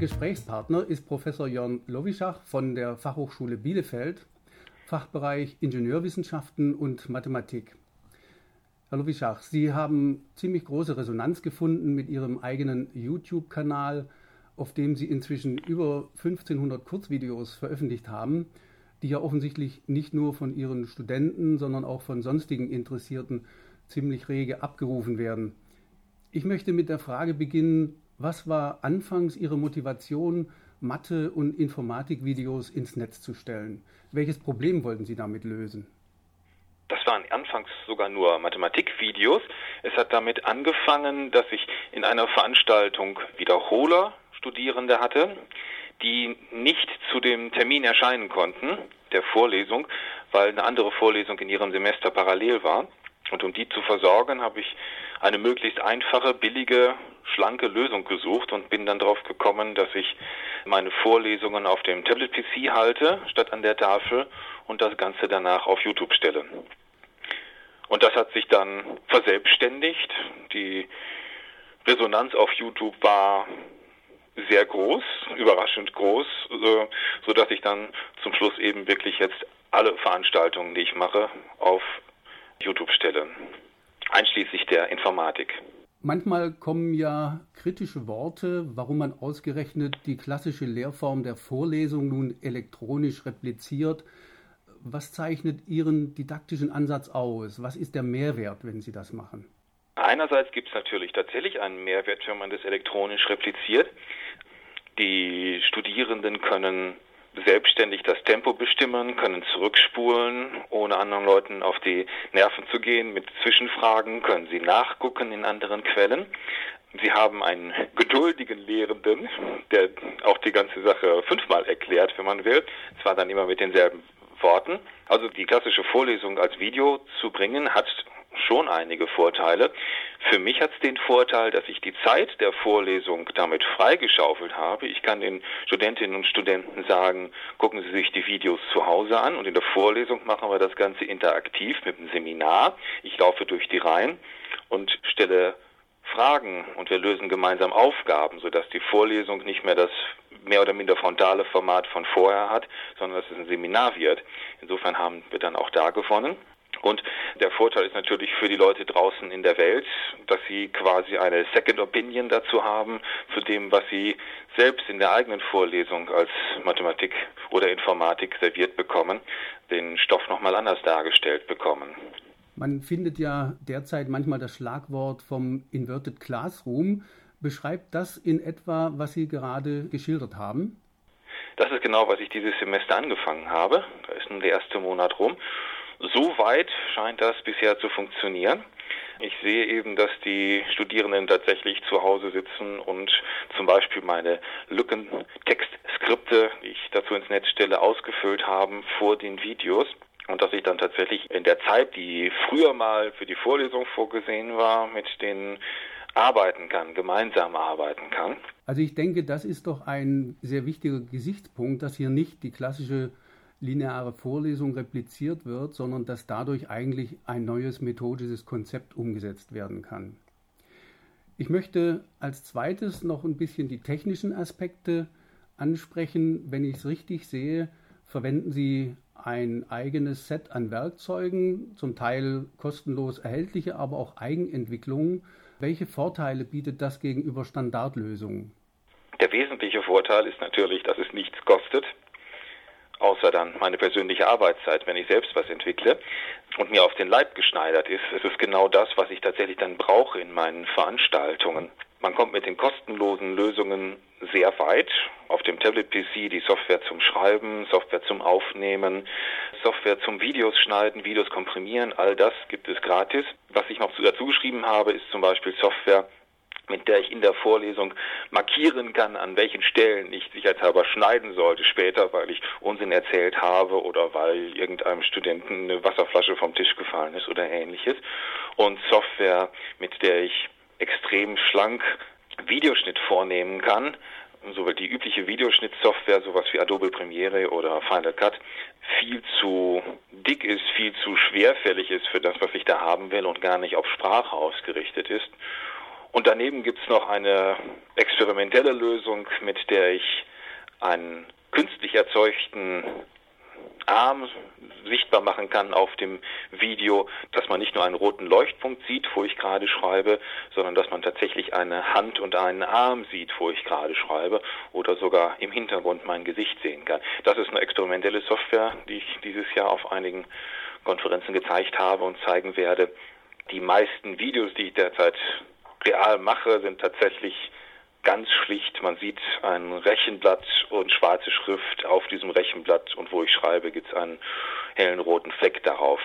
Gesprächspartner ist Professor Jörn Lowischach von der Fachhochschule Bielefeld, Fachbereich Ingenieurwissenschaften und Mathematik. Herr Lowischach, Sie haben ziemlich große Resonanz gefunden mit Ihrem eigenen YouTube-Kanal, auf dem Sie inzwischen über 1500 Kurzvideos veröffentlicht haben, die ja offensichtlich nicht nur von Ihren Studenten, sondern auch von sonstigen Interessierten ziemlich rege abgerufen werden. Ich möchte mit der Frage beginnen, was war anfangs Ihre Motivation, Mathe- und Informatikvideos ins Netz zu stellen? Welches Problem wollten Sie damit lösen? Das waren anfangs sogar nur Mathematikvideos. Es hat damit angefangen, dass ich in einer Veranstaltung Wiederholer Studierende hatte, die nicht zu dem Termin erscheinen konnten, der Vorlesung, weil eine andere Vorlesung in ihrem Semester parallel war. Und um die zu versorgen, habe ich eine möglichst einfache, billige, schlanke Lösung gesucht und bin dann darauf gekommen, dass ich meine Vorlesungen auf dem Tablet-PC halte, statt an der Tafel und das Ganze danach auf YouTube stelle. Und das hat sich dann verselbstständigt. Die Resonanz auf YouTube war sehr groß, überraschend groß, so dass ich dann zum Schluss eben wirklich jetzt alle Veranstaltungen, die ich mache, auf YouTube stelle, einschließlich der Informatik. Manchmal kommen ja kritische Worte, warum man ausgerechnet die klassische Lehrform der Vorlesung nun elektronisch repliziert. Was zeichnet Ihren didaktischen Ansatz aus? Was ist der Mehrwert, wenn Sie das machen? Einerseits gibt es natürlich tatsächlich einen Mehrwert, wenn man das elektronisch repliziert. Die Studierenden können selbstständig das Tempo bestimmen, können zurückspulen, ohne anderen Leuten auf die Nerven zu gehen. Mit Zwischenfragen können sie nachgucken in anderen Quellen. Sie haben einen geduldigen Lehrenden, der auch die ganze Sache fünfmal erklärt, wenn man will. Zwar dann immer mit denselben Worten. Also die klassische Vorlesung als Video zu bringen, hat schon einige Vorteile. Für mich hat es den Vorteil, dass ich die Zeit der Vorlesung damit freigeschaufelt habe. Ich kann den Studentinnen und Studenten sagen, gucken Sie sich die Videos zu Hause an und in der Vorlesung machen wir das Ganze interaktiv mit einem Seminar. Ich laufe durch die Reihen und stelle Fragen und wir lösen gemeinsam Aufgaben, sodass die Vorlesung nicht mehr das mehr oder minder frontale Format von vorher hat, sondern dass es ein Seminar wird. Insofern haben wir dann auch da gewonnen. Und der Vorteil ist natürlich für die Leute draußen in der Welt, dass sie quasi eine Second Opinion dazu haben, zu dem, was sie selbst in der eigenen Vorlesung als Mathematik oder Informatik serviert bekommen, den Stoff nochmal anders dargestellt bekommen. Man findet ja derzeit manchmal das Schlagwort vom Inverted Classroom. Beschreibt das in etwa, was Sie gerade geschildert haben? Das ist genau, was ich dieses Semester angefangen habe. Da ist nun der erste Monat rum. So weit scheint das bisher zu funktionieren. Ich sehe eben, dass die Studierenden tatsächlich zu Hause sitzen und zum Beispiel meine Lückentextskripte, die ich dazu ins Netz stelle, ausgefüllt haben vor den Videos und dass ich dann tatsächlich in der Zeit, die früher mal für die Vorlesung vorgesehen war, mit denen arbeiten kann, gemeinsam arbeiten kann. Also ich denke, das ist doch ein sehr wichtiger Gesichtspunkt, dass hier nicht die klassische lineare Vorlesung repliziert wird, sondern dass dadurch eigentlich ein neues methodisches Konzept umgesetzt werden kann. Ich möchte als zweites noch ein bisschen die technischen Aspekte ansprechen. Wenn ich es richtig sehe, verwenden Sie ein eigenes Set an Werkzeugen, zum Teil kostenlos erhältliche, aber auch Eigenentwicklungen. Welche Vorteile bietet das gegenüber Standardlösungen? Der wesentliche Vorteil ist natürlich, dass es nichts kostet außer dann meine persönliche Arbeitszeit, wenn ich selbst was entwickle und mir auf den Leib geschneidert ist. Es ist genau das, was ich tatsächlich dann brauche in meinen Veranstaltungen. Man kommt mit den kostenlosen Lösungen sehr weit. Auf dem Tablet-PC die Software zum Schreiben, Software zum Aufnehmen, Software zum Videos schneiden, Videos komprimieren, all das gibt es gratis. Was ich noch dazu geschrieben habe, ist zum Beispiel Software mit der ich in der Vorlesung markieren kann, an welchen Stellen ich sicherheitshalber schneiden sollte später, weil ich Unsinn erzählt habe oder weil irgendeinem Studenten eine Wasserflasche vom Tisch gefallen ist oder ähnliches. Und Software, mit der ich extrem schlank Videoschnitt vornehmen kann, so weil die übliche Videoschnittsoftware, sowas wie Adobe Premiere oder Final Cut, viel zu dick ist, viel zu schwerfällig ist für das, was ich da haben will und gar nicht auf Sprache ausgerichtet ist. Und daneben gibt es noch eine experimentelle Lösung, mit der ich einen künstlich erzeugten Arm sichtbar machen kann auf dem Video, dass man nicht nur einen roten Leuchtpunkt sieht, wo ich gerade schreibe, sondern dass man tatsächlich eine Hand und einen Arm sieht, wo ich gerade schreibe oder sogar im Hintergrund mein Gesicht sehen kann. Das ist eine experimentelle Software, die ich dieses Jahr auf einigen Konferenzen gezeigt habe und zeigen werde. Die meisten Videos, die ich derzeit real mache, sind tatsächlich ganz schlicht. Man sieht ein Rechenblatt und schwarze Schrift auf diesem Rechenblatt und wo ich schreibe, gibt es einen hellen roten Fleck darauf.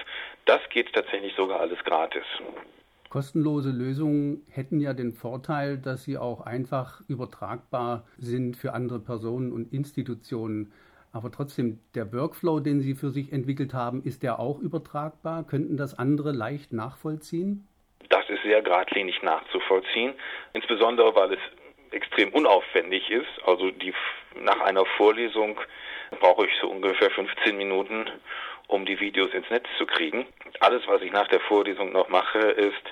Das geht tatsächlich sogar alles gratis. Kostenlose Lösungen hätten ja den Vorteil, dass sie auch einfach übertragbar sind für andere Personen und Institutionen. Aber trotzdem, der Workflow, den Sie für sich entwickelt haben, ist der auch übertragbar? Könnten das andere leicht nachvollziehen? Das ist sehr geradlinig nachzuvollziehen, insbesondere weil es extrem unaufwendig ist. Also die, nach einer Vorlesung brauche ich so ungefähr 15 Minuten, um die Videos ins Netz zu kriegen. Alles, was ich nach der Vorlesung noch mache, ist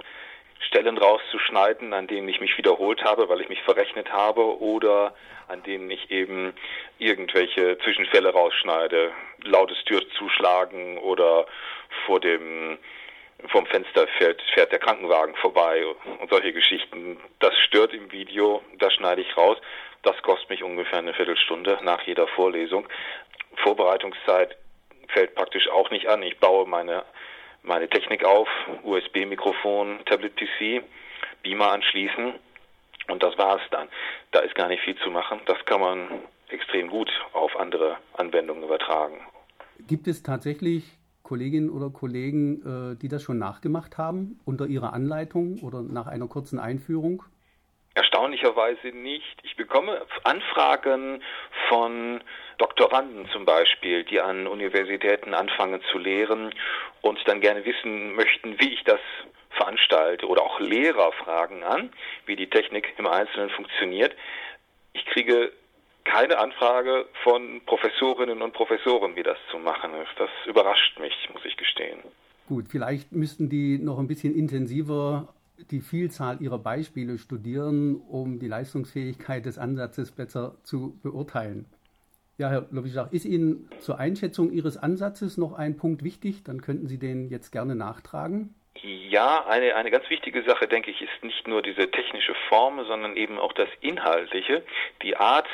Stellen rauszuschneiden, an denen ich mich wiederholt habe, weil ich mich verrechnet habe oder an denen ich eben irgendwelche Zwischenfälle rausschneide, lautes Tür zuschlagen oder vor dem vom Fenster fährt, fährt der Krankenwagen vorbei und solche Geschichten. Das stört im Video, das schneide ich raus. Das kostet mich ungefähr eine Viertelstunde nach jeder Vorlesung. Vorbereitungszeit fällt praktisch auch nicht an. Ich baue meine, meine Technik auf, USB-Mikrofon, Tablet-PC, Beamer anschließen und das war's dann. Da ist gar nicht viel zu machen. Das kann man extrem gut auf andere Anwendungen übertragen. Gibt es tatsächlich Kolleginnen oder Kollegen, äh, die das schon nachgemacht haben unter ihrer Anleitung oder nach einer kurzen Einführung? Erstaunlicherweise nicht. Ich bekomme Anfragen von Doktoranden zum Beispiel, die an Universitäten anfangen zu lehren und dann gerne wissen möchten, wie ich das veranstalte. Oder auch Lehrer fragen an, wie die Technik im Einzelnen funktioniert. Ich kriege keine Anfrage von Professorinnen und Professoren, wie das zu machen ist. Das überrascht mich, muss ich gestehen. Gut, vielleicht müssten die noch ein bisschen intensiver die Vielzahl ihrer Beispiele studieren, um die Leistungsfähigkeit des Ansatzes besser zu beurteilen. Ja, Herr Lovischach, ist Ihnen zur Einschätzung Ihres Ansatzes noch ein Punkt wichtig? Dann könnten Sie den jetzt gerne nachtragen. Ja, eine, eine ganz wichtige Sache, denke ich, ist nicht nur diese technische Form, sondern eben auch das Inhaltliche, die Art,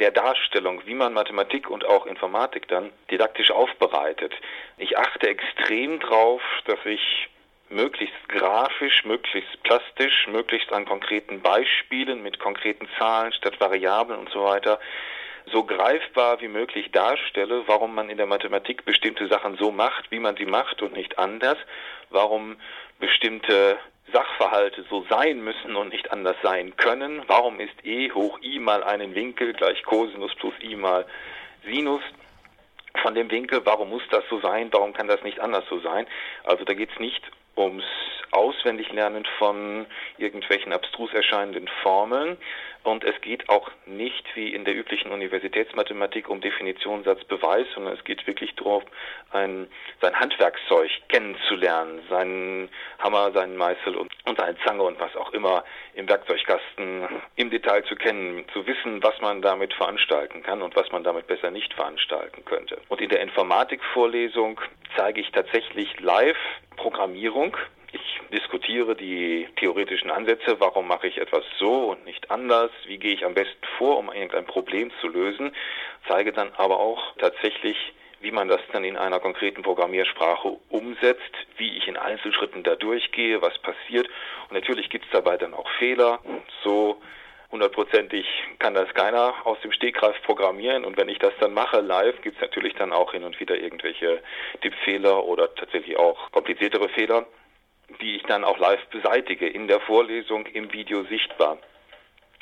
der Darstellung, wie man Mathematik und auch Informatik dann didaktisch aufbereitet. Ich achte extrem drauf, dass ich möglichst grafisch, möglichst plastisch, möglichst an konkreten Beispielen mit konkreten Zahlen statt Variablen und so weiter so greifbar wie möglich darstelle, warum man in der Mathematik bestimmte Sachen so macht, wie man sie macht und nicht anders, warum bestimmte Sachverhalte so sein müssen und nicht anders sein können. Warum ist e hoch i mal einen Winkel gleich Cosinus plus i mal Sinus von dem Winkel? Warum muss das so sein? Warum kann das nicht anders so sein? Also da geht es nicht ums Auswendiglernen von irgendwelchen abstrus erscheinenden Formeln. Und es geht auch nicht wie in der üblichen Universitätsmathematik um Definition, Satz, Beweis, sondern es geht wirklich darum, ein, sein Handwerkszeug kennenzulernen, seinen Hammer, seinen Meißel und, und seine Zange und was auch immer im Werkzeugkasten im Detail zu kennen, zu wissen, was man damit veranstalten kann und was man damit besser nicht veranstalten könnte. Und in der Informatikvorlesung zeige ich tatsächlich live Programmierung. Ich diskutiere die theoretischen Ansätze, warum mache ich etwas so und nicht anders, wie gehe ich am besten vor, um irgendein Problem zu lösen, zeige dann aber auch tatsächlich, wie man das dann in einer konkreten Programmiersprache umsetzt, wie ich in Einzelschritten da durchgehe, was passiert. Und natürlich gibt es dabei dann auch Fehler. So hundertprozentig kann das keiner aus dem Stegreif programmieren und wenn ich das dann mache live, gibt es natürlich dann auch hin und wieder irgendwelche Tippfehler oder tatsächlich auch kompliziertere Fehler, die ich dann auch live beseitige, in der Vorlesung, im Video sichtbar.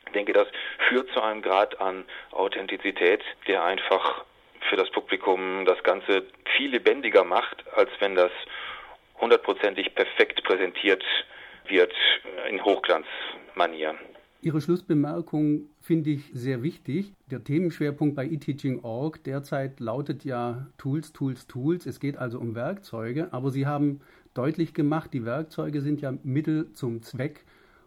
Ich denke, das führt zu einem Grad an Authentizität, der einfach für das Publikum das Ganze viel lebendiger macht, als wenn das hundertprozentig perfekt präsentiert wird in Hochglanzmanier. Ihre Schlussbemerkung finde ich sehr wichtig. Der Themenschwerpunkt bei eTeaching.org derzeit lautet ja Tools, Tools, Tools. Es geht also um Werkzeuge, aber Sie haben deutlich gemacht, die Werkzeuge sind ja Mittel zum Zweck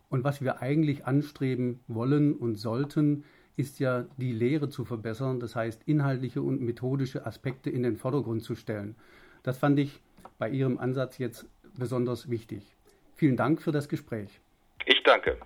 Und was wir eigentlich anstreben wollen und sollten, ist ja die Lehre zu verbessern, das heißt inhaltliche und methodische Aspekte in den Vordergrund zu stellen. Das fand ich bei Ihrem Ansatz jetzt besonders wichtig. Vielen Dank für das Gespräch. Ich danke.